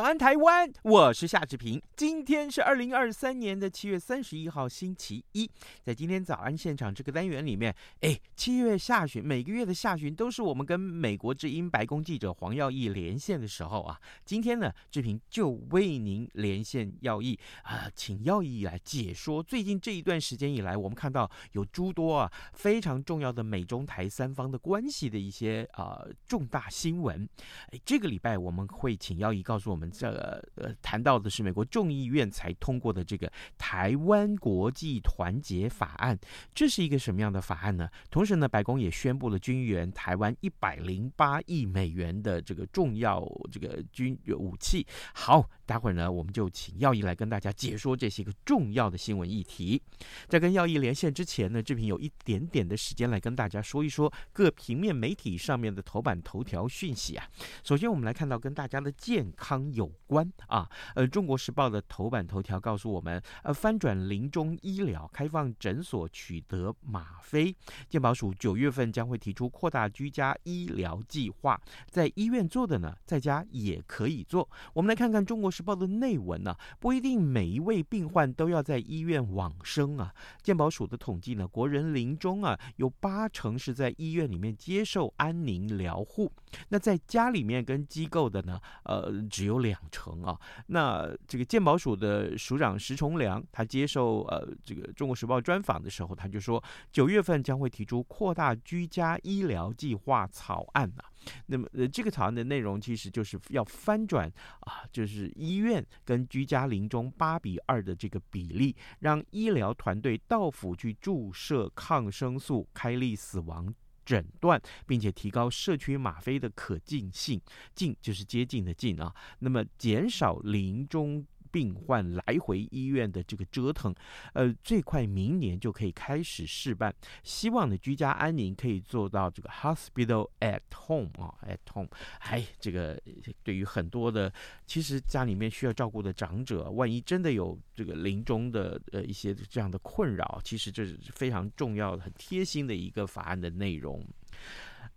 早安，台湾！我是夏志平。今天是二零二三年的七月三十一号，星期一。在今天早安现场这个单元里面，哎，七月下旬，每个月的下旬都是我们跟美国之音白宫记者黄耀义连线的时候啊。今天呢，志平就为您连线耀义啊，请耀义来解说最近这一段时间以来，我们看到有诸多啊非常重要的美中台三方的关系的一些啊重大新闻。哎，这个礼拜我们会请耀义告诉我们。这呃谈到的是美国众议院才通过的这个台湾国际团结法案，这是一个什么样的法案呢？同时呢，白宫也宣布了军援台湾一百零八亿美元的这个重要这个军武器。好，待会儿呢，我们就请耀义来跟大家解说这些个重要的新闻议题。在跟耀义连线之前呢，志平有一点点的时间来跟大家说一说各平面媒体上面的头版头条讯息啊。首先，我们来看到跟大家的健康。有关啊，呃，《中国时报》的头版头条告诉我们，呃，翻转临终医疗，开放诊所取得吗啡。健保署九月份将会提出扩大居家医疗计划，在医院做的呢，在家也可以做。我们来看看《中国时报》的内文呢，不一定每一位病患都要在医院往生啊。健保署的统计呢，国人临终啊，有八成是在医院里面接受安宁疗护，那在家里面跟机构的呢，呃，只有。两两成啊，那这个健保署的署长石崇良，他接受呃这个《中国时报》专访的时候，他就说，九月份将会提出扩大居家医疗计划草案啊。那么呃这个草案的内容其实就是要翻转啊，就是医院跟居家临终八比二的这个比例，让医疗团队到府去注射抗生素，开立死亡。诊断，并且提高社区吗啡的可近性，近就是接近的近啊。那么减少临终病患来回医院的这个折腾，呃，最快明年就可以开始试办。希望呢，居家安宁可以做到这个 hospital at home 啊，at home。哎，这个对于很多的其实家里面需要照顾的长者，万一真的有这个临终的呃一些这样的困扰，其实这是非常重要的、很贴心的一个法案的内容。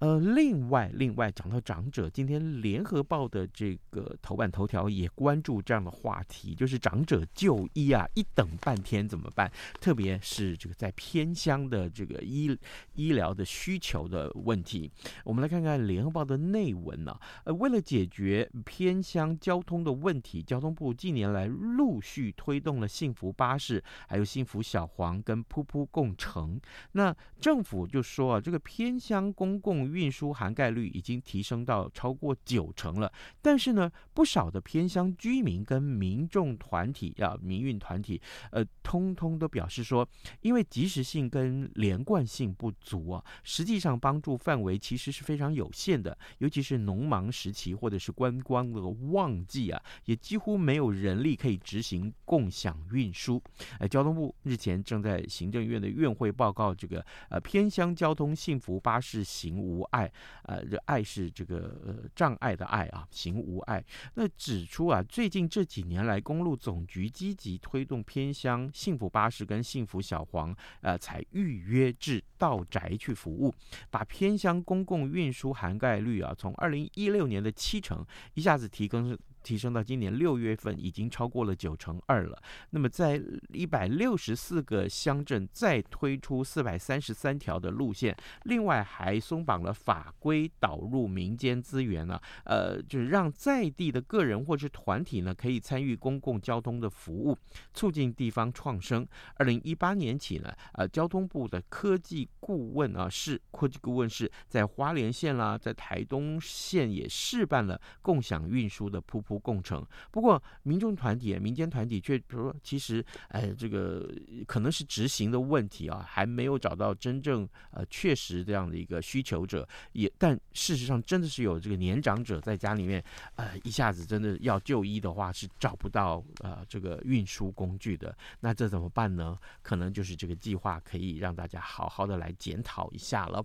呃，另外，另外讲到长者，今天联合报的这个头版头条也关注这样的话题，就是长者就医啊，一等半天怎么办？特别是这个在偏乡的这个医医疗的需求的问题。我们来看看联合报的内文呢、呃，为了解决偏乡交通的问题，交通部近年来陆续推动了幸福巴士，还有幸福小黄跟噗噗共乘。那政府就说啊，这个偏乡公共运输涵盖率已经提升到超过九成了，但是呢，不少的偏乡居民跟民众团体啊，民运团体，呃，通通都表示说，因为及时性跟连贯性不足啊，实际上帮助范围其实是非常有限的，尤其是农忙时期或者是观光的旺季啊，也几乎没有人力可以执行共享运输。呃，交通部日前正在行政院的院会报告这个呃偏乡交通幸福巴士行无碍，呃，这爱是这个呃障碍的碍啊，行无碍。那指出啊，最近这几年来，公路总局积极推动偏乡幸福巴士跟幸福小黄，呃，才预约至到宅去服务，把偏乡公共运输涵盖率啊，从二零一六年的七成一下子提升。提升到今年六月份已经超过了九成二了。那么在一百六十四个乡镇再推出四百三十三条的路线，另外还松绑了法规，导入民间资源呢，呃，就是让在地的个人或是团体呢可以参与公共交通的服务，促进地方创生。二零一八年起呢，呃，交通部的科技顾问啊，是科技顾问室在花莲县啦，在台东县也试办了共享运输的噗噗。共成。不过，民众团体、民间团体却比如说，其实，哎，这个可能是执行的问题啊，还没有找到真正呃确实这样的一个需求者。也，但事实上真的是有这个年长者在家里面，呃，一下子真的要就医的话是找不到呃这个运输工具的。那这怎么办呢？可能就是这个计划可以让大家好好的来检讨一下了。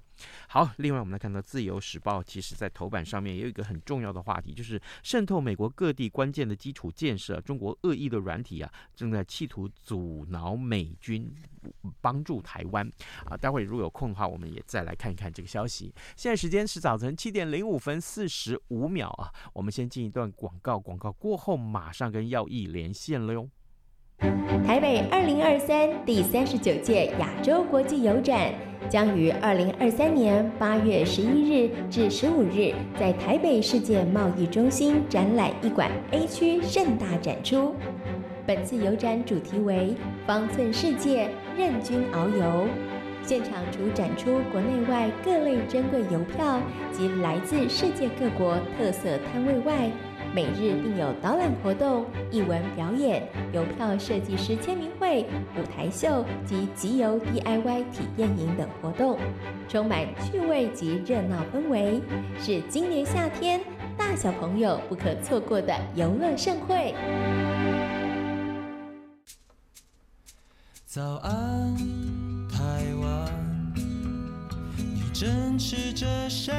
好，另外我们来看到《自由时报》，其实在头版上面也有一个很重要的话题，就是渗透美国各地关键的基础建设，中国恶意的软体啊，正在企图阻挠美军帮助台湾啊。待会如果有空的话，我们也再来看一看这个消息。现在时间是早晨七点零五分四十五秒啊，我们先进一段广告，广告过后马上跟耀义连线了哟。台北二零二三第三十九届亚洲国际邮展将于二零二三年八月十一日至十五日在台北世界贸易中心展览一馆 A 区盛大展出。本次邮展主题为“方寸世界，任君遨游”。现场除展出国内外各类珍贵邮票及来自世界各国特色摊位外，每日并有导览活动、艺文表演、邮票设计师签名会、舞台秀及集邮 DIY 体验营等活动，充满趣味及热闹氛围，是今年夏天大小朋友不可错过的游乐盛会。早安，台湾，你正吃着什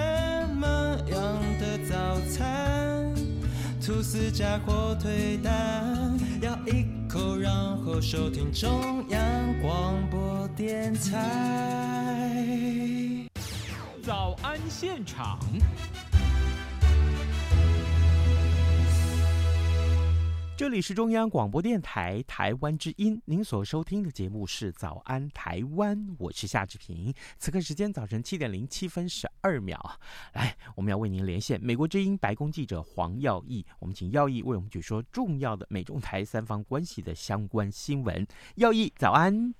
么样的早餐？吐司加火腿蛋，咬一口，然后收听中央广播电台。早安现场。这里是中央广播电台台湾之音，您所收听的节目是《早安台湾》，我是夏志平。此刻时间早晨七点零七分十二秒，来，我们要为您连线美国之音白宫记者黄耀毅，我们请耀毅为我们解说重要的美中台三方关系的相关新闻。耀毅，早安！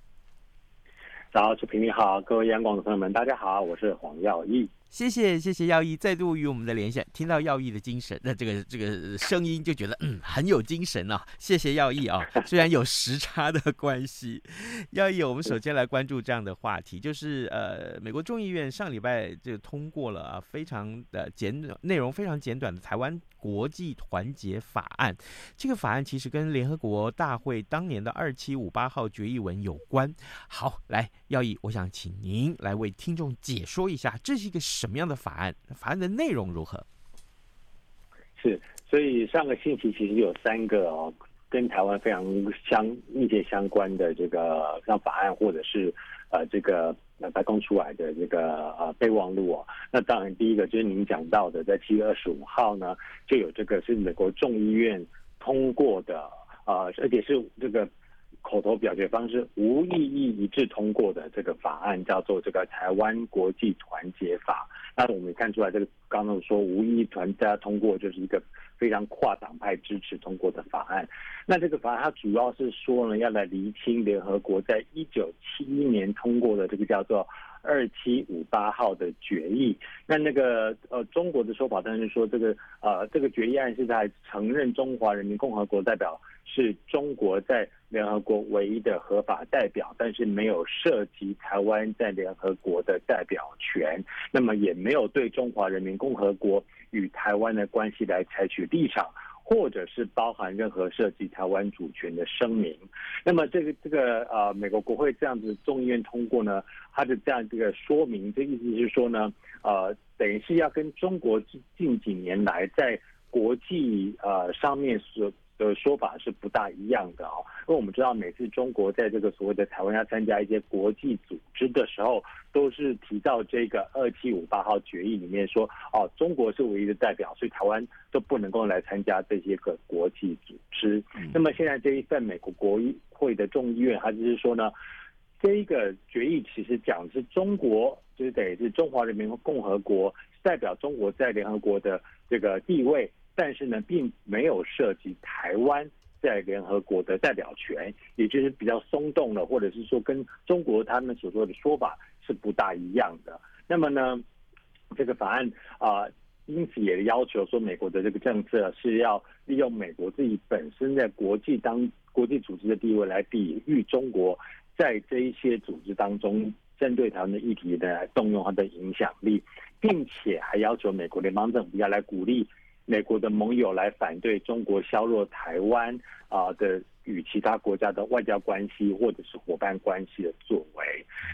早，志平你好，各位央广的朋友们，大家好，我是黄耀毅。谢谢谢谢耀毅再度与我们的连线，听到耀毅的精神，那这个这个声音就觉得嗯很有精神啊！谢谢耀毅啊，虽然有时差的关系，耀毅，我们首先来关注这样的话题，就是呃，美国众议院上礼拜就通过了啊，非常的简短，内容非常简短的台湾国际团结法案。这个法案其实跟联合国大会当年的二七五八号决议文有关。好，来耀义，我想请您来为听众解说一下，这是一个。什么样的法案？法案的内容如何？是，所以上个星期其实有三个哦，跟台湾非常相密切相关的这个像法案，或者是呃这个呃白宫出来的这个呃备忘录哦。那当然，第一个就是您讲到的，在七月二十五号呢，就有这个是美国众议院通过的、呃，而且是这个。口头表决方式无异议一致通过的这个法案叫做这个台湾国际团结法。那我们看出来，这个刚刚说无异议团大家通过，就是一个非常跨党派支持通过的法案。那这个法案它主要是说呢，要来厘清联合国在一九七一年通过的这个叫做二七五八号的决议。那那个呃中国的说法，当然是说这个呃这个决议案是在承认中华人民共和国代表是中国在。联合国唯一的合法代表，但是没有涉及台湾在联合国的代表权，那么也没有对中华人民共和国与台湾的关系来采取立场，或者是包含任何涉及台湾主权的声明。那么这个这个呃，美国国会这样子众议院通过呢，它的这样这个说明，这意思是说呢，呃，等于是要跟中国近几年来在国际呃上面所。的说法是不大一样的哦，因为我们知道每次中国在这个所谓的台湾要参加一些国际组织的时候，都是提到这个二七五八号决议里面说，哦，中国是唯一的代表，所以台湾都不能够来参加这些个国际组织。那么现在这一份美国国会的众议院，它就是说呢，这一个决议其实讲的是中国，就是等于是中华人民共和国代表中国在联合国的这个地位。但是呢，并没有涉及台湾在联合国的代表权，也就是比较松动了，或者是说跟中国他们所说的说法是不大一样的。那么呢，这个法案啊、因此也要求说，美国的这个政策是要利用美国自己本身在国际当国际组织的地位来抵御中国在这一些组织当中针对台湾的议题的动用它的影响力，并且还要求美国联邦政府要来鼓励美国的盟友来反对中国削弱台湾啊的。与其他国家的外交关系或者是伙伴关系的作为，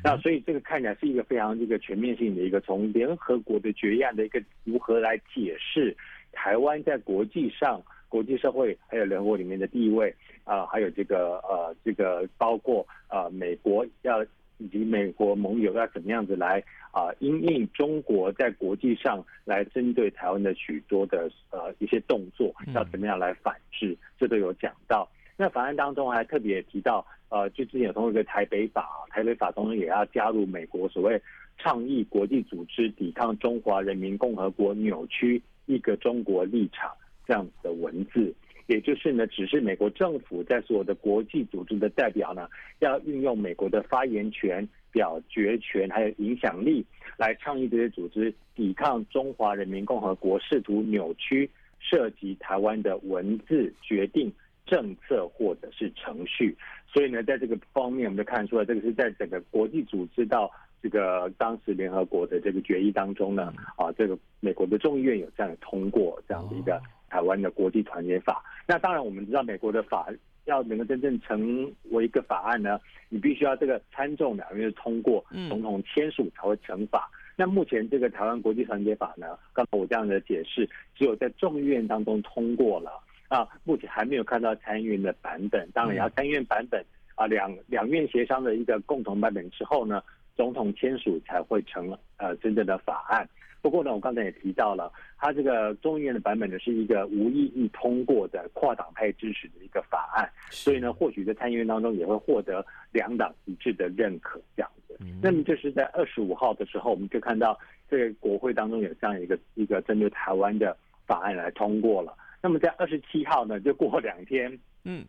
那所以这个看起来是一个非常这个全面性的一个从联合国的决议案的一个如何来解释台湾在国际上、国际社会还有联合国里面的地位啊、还有这个呃这个包括呃美国要以及美国盟友要怎么样子来啊、呃、因应中国在国际上来针对台湾的许多的呃一些动作，要怎么样来反制，这都有讲到。那法案当中还特别提到，呃，就之前有通过一个台北法，台北法当中也要加入美国所谓倡议国际组织抵抗中华人民共和国扭曲一个中国立场这样子的文字，也就是呢，只是美国政府在所有的国际组织的代表呢，要运用美国的发言权、表决权还有影响力来倡议这些组织抵抗中华人民共和国试图扭曲涉及台湾的文字决定。政策或者是程序，所以呢，在这个方面，我们就看出来，这个是在整个国际组织到这个当时联合国的这个决议当中呢，啊，这个美国的众议院有这样的通过这样的一个台湾的国际团结法。那当然，我们知道美国的法要能够真正成为一个法案呢，你必须要这个参众两院通过，总统签署才会成法。那目前这个台湾国际团结法呢，刚才我这样的解释，只有在众议院当中通过了。啊，目前还没有看到参议院的版本。当然，要参议院版本啊，两两院协商的一个共同版本之后呢，总统签署才会成呃真正的法案。不过呢，我刚才也提到了，它这个众议院的版本呢是一个无异议通过的跨党派支持的一个法案，所以呢，或许在参议院当中也会获得两党一致的认可这样子。那么就是在二十五号的时候，我们就看到这个国会当中有这样一个一个针对台湾的法案来通过了。那么在二十七号呢，就过两天，嗯，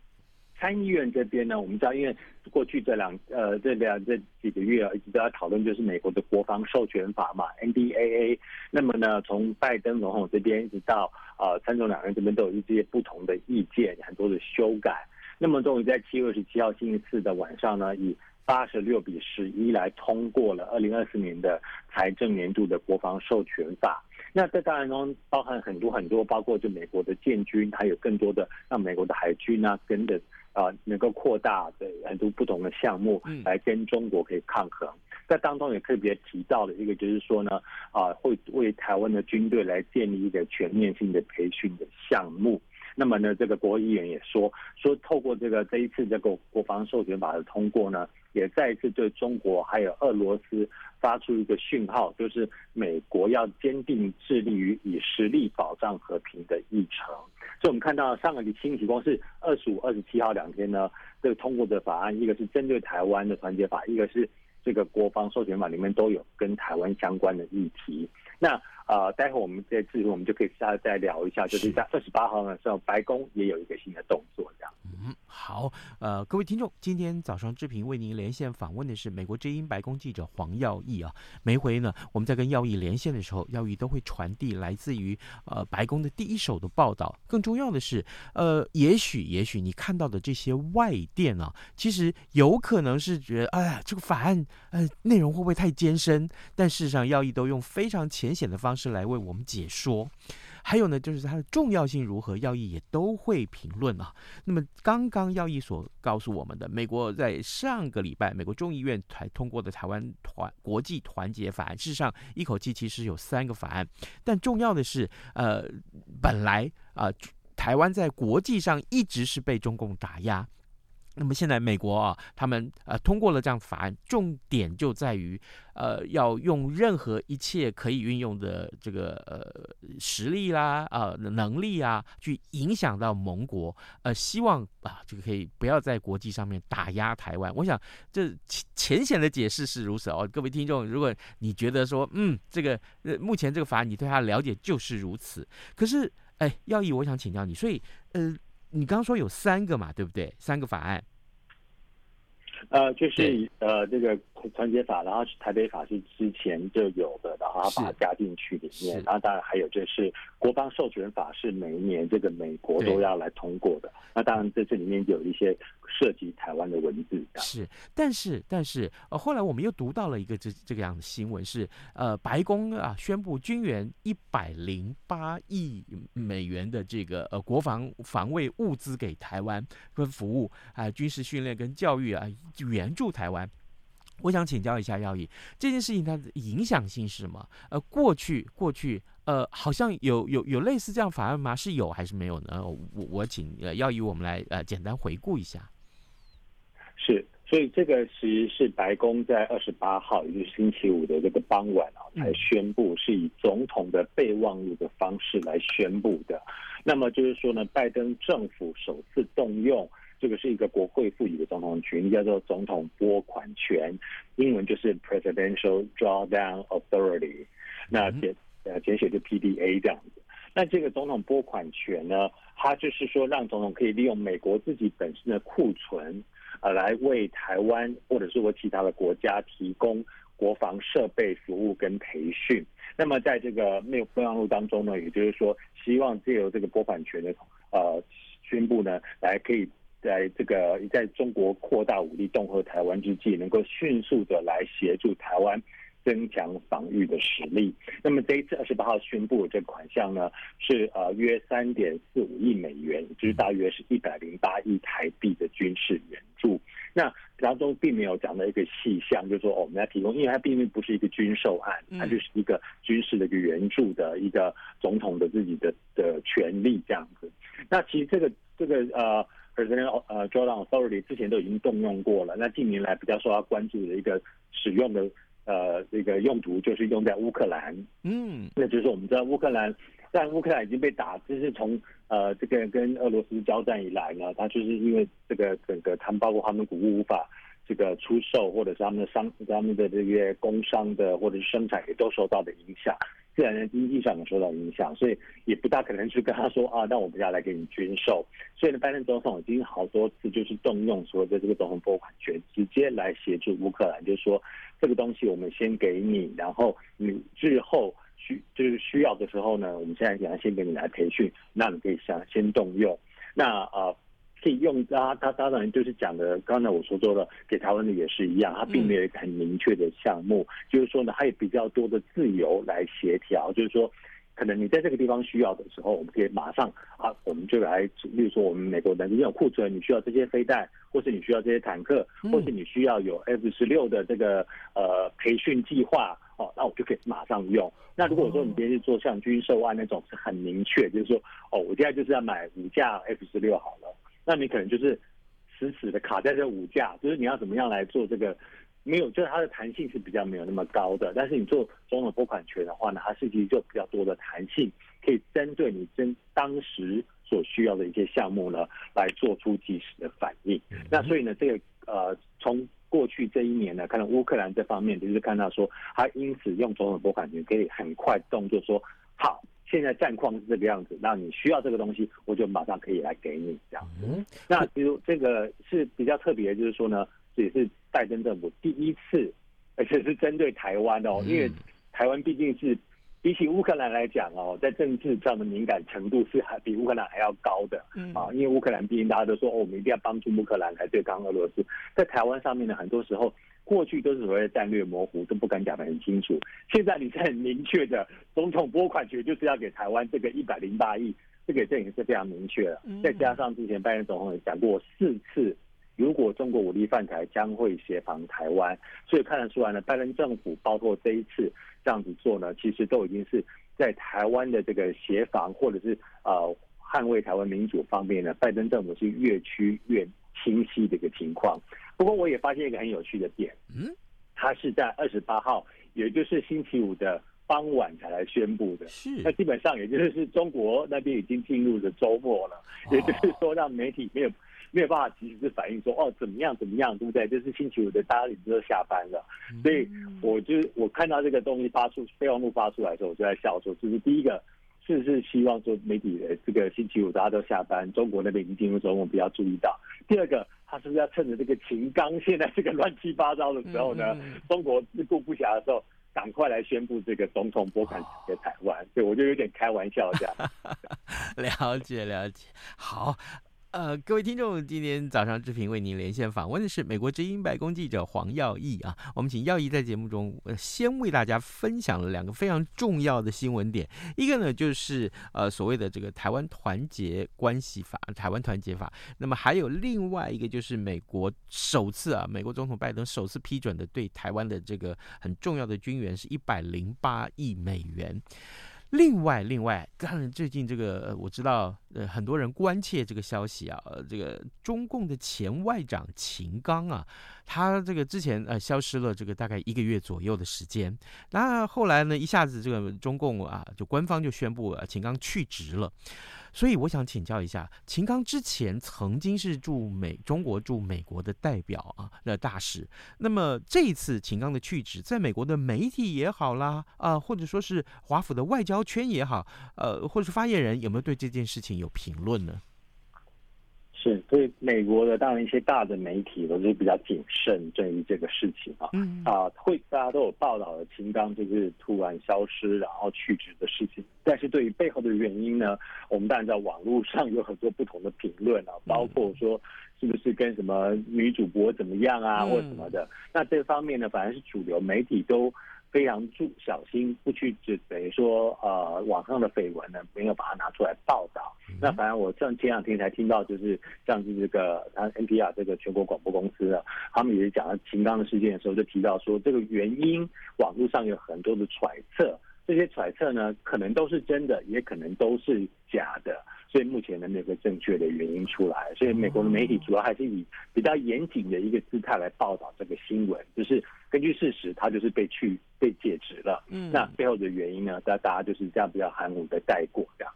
参议院这边呢，我们知道，因为过去这两呃这两这几个月啊，一直都在讨论，就是美国的国防授权法嘛，NDAA。那么呢，从拜登总统这边一直到呃参众两院这边都有一些不同的意见，很多的修改。那么终于在七月二十七号星期四的晚上呢，以八十六比十一来通过了二零二四年的财政年度的国防授权法。那这当然中包含很多很多，包括就美国的建军，还有更多的让美国的海军啊，跟着啊能够扩大的很多不同的项目，来跟中国可以抗衡。在当中也特别提到的一个就是说呢，啊会为台湾的军队来建立一个全面性的培训的项目。那么呢，这个国会议员也说说透过这个这一次这个国防授权法的通过呢，也再一次对中国还有俄罗斯。发出一个讯号，就是美国要坚定致力于以实力保障和平的议程。所以，我们看到上个星期光是二十五、二十七号两天呢，这个通过的法案，一个是针对台湾的团结法，一个是这个国防授权法，里面都有跟台湾相关的议题。那、呃，待会我们在之后，我们就可以下再聊一下，就是在二十八号的时候，白宫也有一个新的动作，这样。嗯，好，呃，各位听众，今天早上志平为您连线访问的是美国之音白宫记者黄耀义啊。每回呢，我们在跟耀义连线的时候，耀义都会传递来自于呃白宫的第一手的报道。更重要的是，呃，也许也许你看到的这些外电啊，其实有可能是觉得，哎呀，这个法案呃内容会不会太艰深？但事实上，耀义都用非常浅显的方式是来为我们解说。还有呢，就是它的重要性如何，耀毅也都会评论啊。那么刚刚耀毅所告诉我们的，美国在上个礼拜，美国众议院才通过的台湾团国际团结法案，事实上一口气其实有三个法案，但重要的是，呃，本来啊，台湾在国际上一直是被中共打压。那么现在美国啊，他们呃通过了这样法案，重点就在于呃要用任何一切可以运用的这个呃实力啦啊、呃、能力啊，去影响到盟国，呃希望啊这个可以不要在国际上面打压台湾。我想这浅浅显的解释是如此哦，各位听众，如果你觉得说嗯这个呃目前这个法案你对它的了解就是如此，可是哎耀毅，我想请教你，所以呃。你刚说有三个嘛，对不对？三个法案。呃，就是呃，这个团结法，然后台北法是之前就有的，然后他把它加进去里面，然后当然还有就是国防授权法是每一年这个美国都要来通过的，那当然在这里面有一些涉及台湾的文字。是，但是但是呃，后来我们又读到了一个这这个样的新闻是，呃，白宫啊宣布军援一百零八亿美元的这个呃国防防卫物资给台湾跟服务啊、呃、军事训练跟教育啊。援助台湾，我想请教一下耀义，这件事情它的影响性是什么？呃，过去过去呃，好像有有有类似这样法案吗？是有还是没有呢？我我请呃耀义我们来呃简单回顾一下。是，所以这个其实是白宫在二十八号，也就是星期五的这个傍晚啊，才宣布是以总统的备忘录的方式来宣布的。那么就是说呢，拜登政府首次动用。这个是一个国会赋予的总统权，叫做总统拨款权，英文就是 Presidential Drawdown Authority，那简呃简写就 PDA 这样子。那这个总统拨款权呢，它就是说让总统可以利用美国自己本身的库存，呃，来为台湾或者是为其他的国家提供国防设备、服务跟培训。那么在这个备忘录当中呢，也就是说，希望借由这个拨款权的呃宣布呢，来可以。在这个在中国扩大武力恫吓台湾之际，能够迅速的来协助台湾增强防御的实力。那么这一次二十八号宣布的这款项呢，是呃约三点四五亿美元，就是大约是一百零八亿台币的军事援助。那当中并没有讲到一个细项，就是说哦，我们要提供，因为它并不是一个军售案，它就是一个军事的一个援助的一个总统的自己的的权利这样子。那其实这个这个呃。President 呃，Drawdown Authority 之前都已经动用过了。那近年来比较受到关注的一个使用的呃这个用途，就是用在乌克兰。嗯，那就是我们知道乌克兰，但乌克兰已经被打，就是从呃这个跟俄罗斯交战以来呢，它就是因为这个整个他们包括他们谷物无法这个出售，或者是他们的商他们的这些工商的或者是生产也都受到的影响。自然的经济上也受到影响，所以也不大可能去跟他说啊，那我们要来给你军售。所以呢，拜登总统已经好多次就是动用所谓的这个总统拨款权，直接来协助乌克兰，就是说这个东西我们先给你，然后你日后需就是需要的时候呢，我们现在想要先给你来培训，那你可以想先动用。那啊。可以用它，它当然就是讲的，刚才我说过了，给台湾的也是一样，它并没有一个很明确的项目，嗯、就是说呢，他有比较多的自由来协调，就是说，可能你在这个地方需要的时候，我们可以马上啊，我们就来，例如说我们美国的这种库存，你需要这些飞弹，或是你需要这些坦克，或是你需要有 F 十六的这个呃培训计划，哦，那我就可以马上用。那如果说你今天是做像军售案那种是很明确，就是说，哦，我现在就是要买五架 F 十六好了。那你可能就是死死的卡在这五架，就是你要怎么样来做这个，没有，就是它的弹性是比较没有那么高的。但是你做总统拨款权的话呢，它是其实就比较多的弹性，可以针对你真当时所需要的一些项目呢，来做出及时的反应。那所以呢，这个呃，从过去这一年呢，看到乌克兰这方面，就是看到说，他因此用总统拨款权可以很快动作说好。现在战况是这个样子，那你需要这个东西，我就马上可以来给你这样。嗯，那比如这个是比较特别的，就是说呢，这也是拜登政府第一次，而且是针对台湾哦，因为台湾毕竟是比起乌克兰来讲哦，在政治上的敏感程度是还比乌克兰还要高的。嗯啊，因为乌克兰毕竟大家都说哦，我们一定要帮助乌克兰来对抗俄罗斯，在台湾上面呢，很多时候。过去都是所谓的战略模糊，都不敢讲得很清楚。现在你是很明确的，总统拨款权就是要给台湾这个一百零八亿，这个这已经是非常明确了。再加上之前拜登总统也讲过四次，如果中国武力犯台，将会协防台湾。所以看得出来呢，拜登政府包括这一次这样子做呢，其实都已经是在台湾的这个协防或者是呃捍卫台湾民主方面呢，拜登政府是越趋越清晰的一个情况，不过我也发现一个很有趣的点，嗯，他是在二十八号，也就是星期五的傍晚才来宣布的，是，那基本上也就是中国那边已经进入了周末了，也就是说让媒体没有没有办法及时反映说哦怎么样怎么样，对不对？就是星期五的大家已经都下班了，所以我就我看到这个东西发出备忘录发出来的时候，我就在笑说，就是第一个。是不是希望说媒体的这个星期五大家都下班，中国那边已经进入周末，不要注意到。第二个，他是不是要趁着这个秦刚现在这个乱七八糟的时候呢，嗯、中国自顾不暇的时候，赶快来宣布这个总统拨款给台湾？对，我就有点开玩笑这样。了解了解，好。呃，各位听众，今天早上志平为您连线访问的是美国之音白宫记者黄耀毅啊。我们请耀毅在节目中先为大家分享了两个非常重要的新闻点，一个呢就是呃所谓的这个台湾团结关系法、台湾团结法，那么还有另外一个就是美国首次啊，美国总统拜登首次批准的对台湾的这个很重要的军援是一百零八亿美元。另外，另外，当然最近这个我知道，呃，很多人关切这个消息啊，呃，这个中共的前外长秦刚啊，他这个之前呃消失了这个大概一个月左右的时间，那后来呢，一下子这个中共啊，就官方就宣布啊秦刚去职了。所以我想请教一下，秦刚之前曾经是驻美中国驻美国的代表啊，那大使。那么这一次秦刚的去职，在美国的媒体也好啦，啊、或者说是华府的外交圈也好，呃，或者是发言人有没有对这件事情有评论呢？是，所以美国的当然一些大的媒体都是比较谨慎对于这个事情啊，嗯。啊，会大家都有报道的秦刚就是突然消失然后去职的事情，但是对于背后的原因呢，我们当然在网络上有很多不同的评论啊，包括说是不是跟什么女主播怎么样啊，或什么的，那这方面呢，反而是主流媒体都。非常注小心，不去指等于说，呃，网上的绯闻呢，没有把它拿出来报道。嗯、那反正我像前两天才听到，就是像是这个，他 NPR 这个全国广播公司啊，他们也是讲到秦刚的事件的时候，就提到说，这个原因网络上有很多的揣测，这些揣测呢，可能都是真的，也可能都是假的。所以目前呢，没有个正确的原因出来，所以美国的媒体主要还是以比较严谨的一个姿态来报道这个新闻，就是根据事实，他就是被去被解职了。嗯，那背后的原因呢，大大家就是这样比较含糊的带过这样。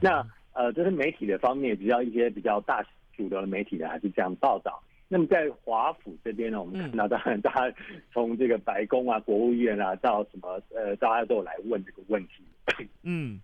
那呃，这是媒体的方面，比较一些比较大主流的媒体呢，还是这样报道。那么在华府这边呢，我们看到当然大家从这个白宫啊、国务院啊到什么呃，大家都有来问这个问题。嗯。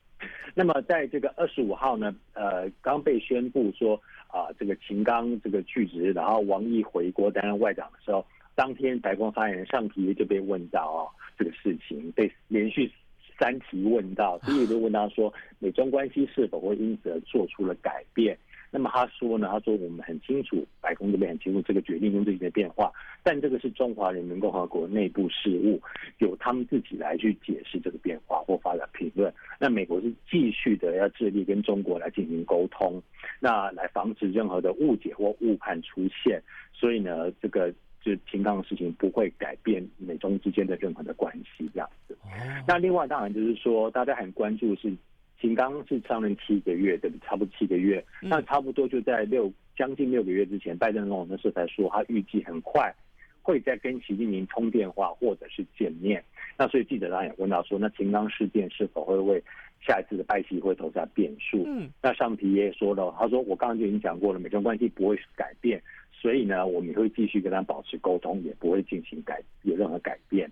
那么在这个二十五号呢，呃，刚被宣布说啊、呃，这个秦刚这个去职，然后王毅回国担任外长的时候，当天白宫发言人上皮就被问到哦，这个事情被连续三题问到，第一个就问到说，美中关系是否会因此而做出了改变？那么他说呢，他说我们很清楚，白宫这边很清楚这个决定跟最近的变化，但这个是中华人民共和国内部事务，由他们自己来去解释这个变化或发表评论。那美国是继续的要致力跟中国来进行沟通，那来防止任何的误解或误判出现。所以呢，这个就秦刚的事情不会改变美中之间的任何的关系这样子。那另外当然就是说，大家很关注是。秦刚是上任七个月的，差不多七个月，那差不多就在六将近六个月之前，拜登总统那时候才说，他预计很快会再跟习近平通电话或者是见面。那所以记者当然也问到说，那秦刚事件是否会为下一次的拜习会投下变数？嗯，那上皮也说了，他说我刚刚就已经讲过了，美中关系不会改变，所以呢，我们会继续跟他保持沟通，也不会进行改有任何改变。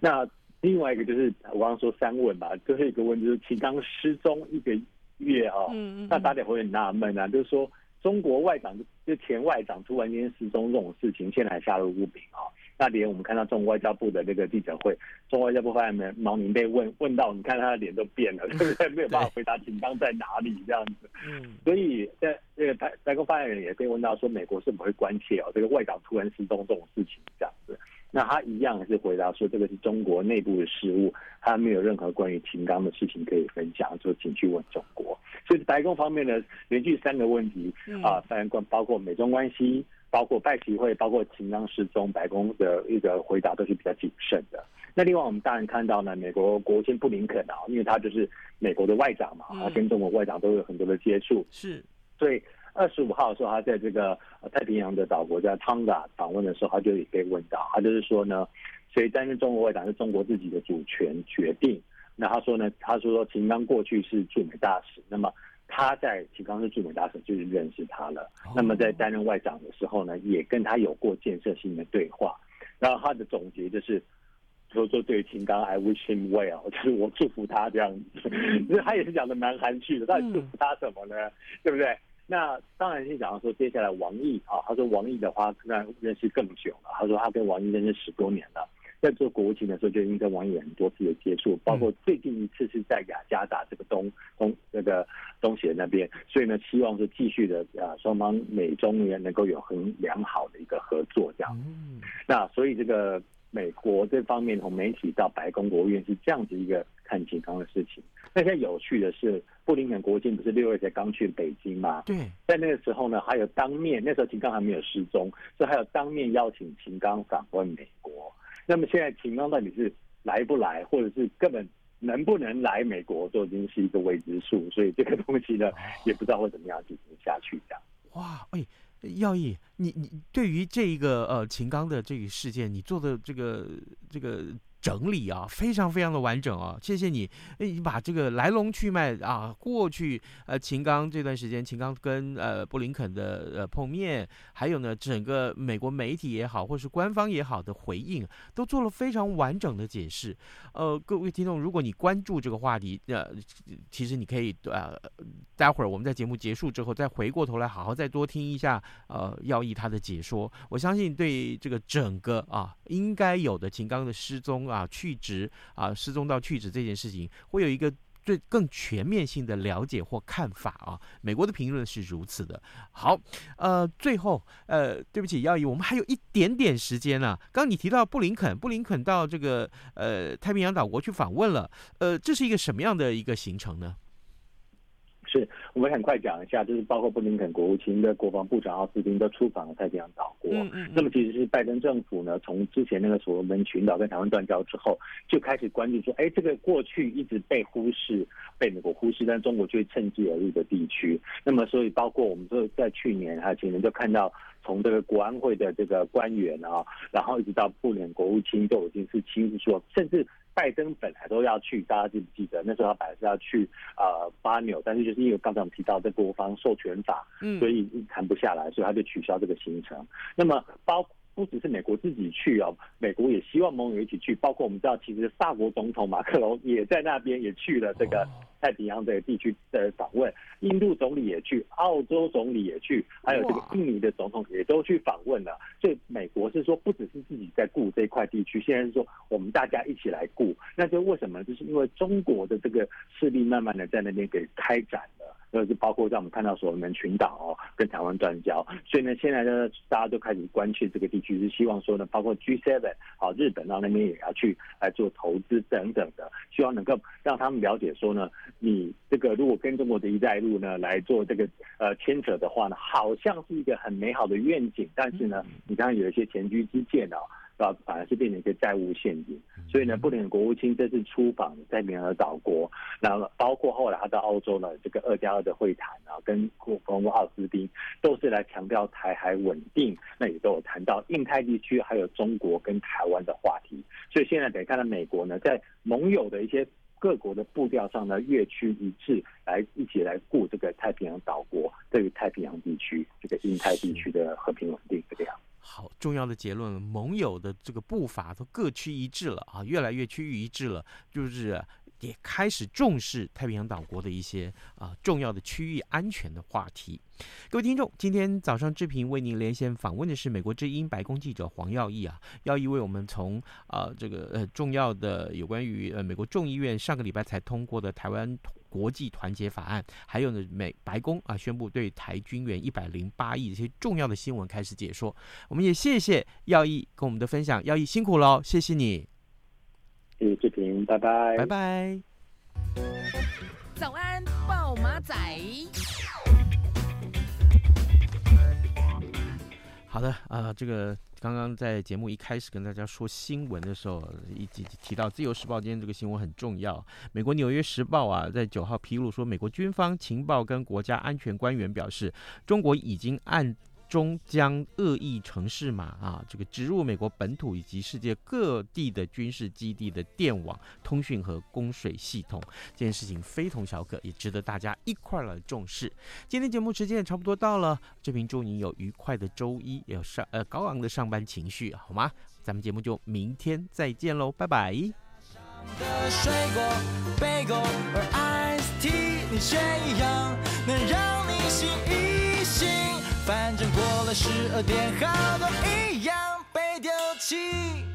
那。另外一个就是我刚刚说三问吧，最后一个问就是秦刚失踪一个月啊、哦，嗯嗯、那大家会很纳闷啊，就是说中国外长就前外长突然间失踪这种事情，现在还下落不明啊。那连我们看到中国外交部的那个记者会，中国外交部发言人毛宁被问问到，你看他的脸都变了，对不对？没有办法回答秦刚在哪里这样子。嗯，所以在这个白白宫发言人也被问到说，美国是否会关切哦这个外长突然失踪这种事情这样子。那他一样是回答说，这个是中国内部的事务，他没有任何关于秦刚的事情可以分享，就请去问中国。所以白宫方面呢，连续三个问题啊，当然关包括美中关系，包括拜习会，包括秦刚失踪，白宫的一个回答都是比较谨慎的。那另外我们当然看到呢，美国国务卿布林肯啊，因为他就是美国的外长嘛，他跟中国外长都有很多的接触，是，所以。二十五号的时候，他在这个太平洋的岛国叫汤加访问的时候，他就也被问到，他就是说呢，谁担任中国外长是中国自己的主权决定。那他说呢，他说秦刚过去是驻美大使，那么他在秦刚是驻美大使就是认识他了。那么在担任外长的时候呢，也跟他有过建设性的对话。然后他的总结就是。说说对秦刚，I wish him well，就是我祝福他这样子。其 实他也是讲的蛮含蓄的，到底祝福他什么呢？嗯、对不对？那当然是讲到说，接下来王毅啊，他说王毅的话，当然认识更久了。他说他跟王毅认识十多年了。在做国务卿的时候，就已经跟王毅有很多次的接触，包括最近一次是在雅加达这个东东那个东协那边，所以呢，希望是继续的啊，双方美中也能够有很良好的一个合作这样。那所以这个美国这方面从媒体到白宫国务院是这样子一个看情况的事情。那现在有趣的是，布林肯国务卿不是六月才刚去北京吗？对，在那个时候呢，还有当面那时候秦刚还没有失踪，所以还有当面邀请秦刚访问美国。那么现在秦刚到底是来不来，或者是根本能不能来美国，都已经是一个未知数。所以这个东西呢，也不知道会怎么样进行下去。这样。哇，哎，耀毅，你你对于这一个呃秦刚的这个事件，你做的这个这个。整理啊，非常非常的完整啊，谢谢你，你把这个来龙去脉啊，过去呃秦刚这段时间，秦刚跟呃布林肯的呃碰面，还有呢整个美国媒体也好，或是官方也好的回应，都做了非常完整的解释。呃，各位听众，如果你关注这个话题，呃，其实你可以呃，待会儿我们在节目结束之后，再回过头来好好再多听一下呃耀毅他的解说。我相信对这个整个啊应该有的秦刚的失踪啊。啊，去职啊，失踪到去职这件事情，会有一个最更全面性的了解或看法啊。美国的评论是如此的。好，呃，最后，呃，对不起，耀毅，我们还有一点点时间呢、刚你提到布林肯，布林肯到这个呃太平洋岛国去访问了，呃，这是一个什么样的一个行程呢？是，我们很快讲一下，就是包括布林肯国务卿的国防部长奥斯汀都出访了太平洋岛国。嗯嗯。那么其实是拜登政府呢，从之前那个所罗门群岛跟台湾断交之后，就开始关注说，哎，这个过去一直被忽视、被美国忽视，但中国却趁机而入的地区。那么所以包括我们说在去年还有前年就看到，从这个国安会的这个官员啊，然后一直到布林肯国务卿都已经是亲自说，甚至。拜登本来都要去，大家记不记得？那时候他本来是要去呃巴纽，但是就是因为刚才我们提到这国防授权法，嗯，所以谈不下来，所以他就取消这个行程。那么包不只是美国自己去哦，美国也希望盟友一起去，包括我们知道，其实法国总统马克龙也在那边也去了这个太平洋的地区的访问，印度总理也去，澳洲总理也去，还有这个印尼的总统也都去访问了。所以美国是说，不只是自己在顾这块地区，现在是说我们大家一起来顾。那就为什么？就是因为中国的这个势力慢慢的在那边给开展了。就是包括在我们看到所罗门群岛哦，跟台湾断交，所以呢，现在呢，大家都开始关切这个地区，是希望说呢，包括 G7 好，日本到那边也要去来做投资等等的，希望能够让他们了解说呢，你这个如果跟中国的一带一路呢来做这个呃牵扯的话呢，好像是一个很美好的愿景，但是呢，你刚刚有一些前车之鉴哦。啊，反而是变成一个债务陷阱。所以呢，布林肯国务卿这次出访太平洋岛国，那包括后来他到澳洲呢，这个二加二的会谈啊，跟国防部奥斯汀都是来强调台海稳定，那也都有谈到印太地区还有中国跟台湾的话题。所以现在得看到美国呢，在盟友的一些各国的步调上呢，越趋一致，来一起来顾这个太平洋岛国对于太平洋地区这个印太地区的和平稳定这个样。好，重要的结论，盟友的这个步伐都各趋一致了啊，越来越趋于一致了，就是也开始重视太平洋岛国的一些啊重要的区域安全的话题。各位听众，今天早上志平为您连线访问的是美国之音白宫记者黄耀毅啊，耀毅为我们从啊这个呃重要的有关于呃美国众议院上个礼拜才通过的台湾。国际团结法案，还有呢，美白宫啊宣布对台军援一百零八亿这些重要的新闻开始解说。我们也谢谢耀义跟我们的分享，耀义辛苦喽，谢谢你。谢谢志平，拜拜，拜拜。早安，暴马仔。好的啊、这个。刚刚在节目一开始跟大家说新闻的时候，一提提到《自由时报》今天这个新闻很重要。美国《纽约时报》啊，在九号披露说，美国军方情报跟国家安全官员表示，中国已经按。中将恶意城市嘛啊这个植入美国本土以及世界各地的军事基地的电网通讯和供水系统这件事情非同小可也值得大家一块来重视今天节目时间也差不多到了这边祝你有愉快的周一也有上呃高昂的上班情绪好吗咱们节目就明天再见喽拜拜水果你一样能让你醒一醒反正过了十二点，好多一样被丢弃。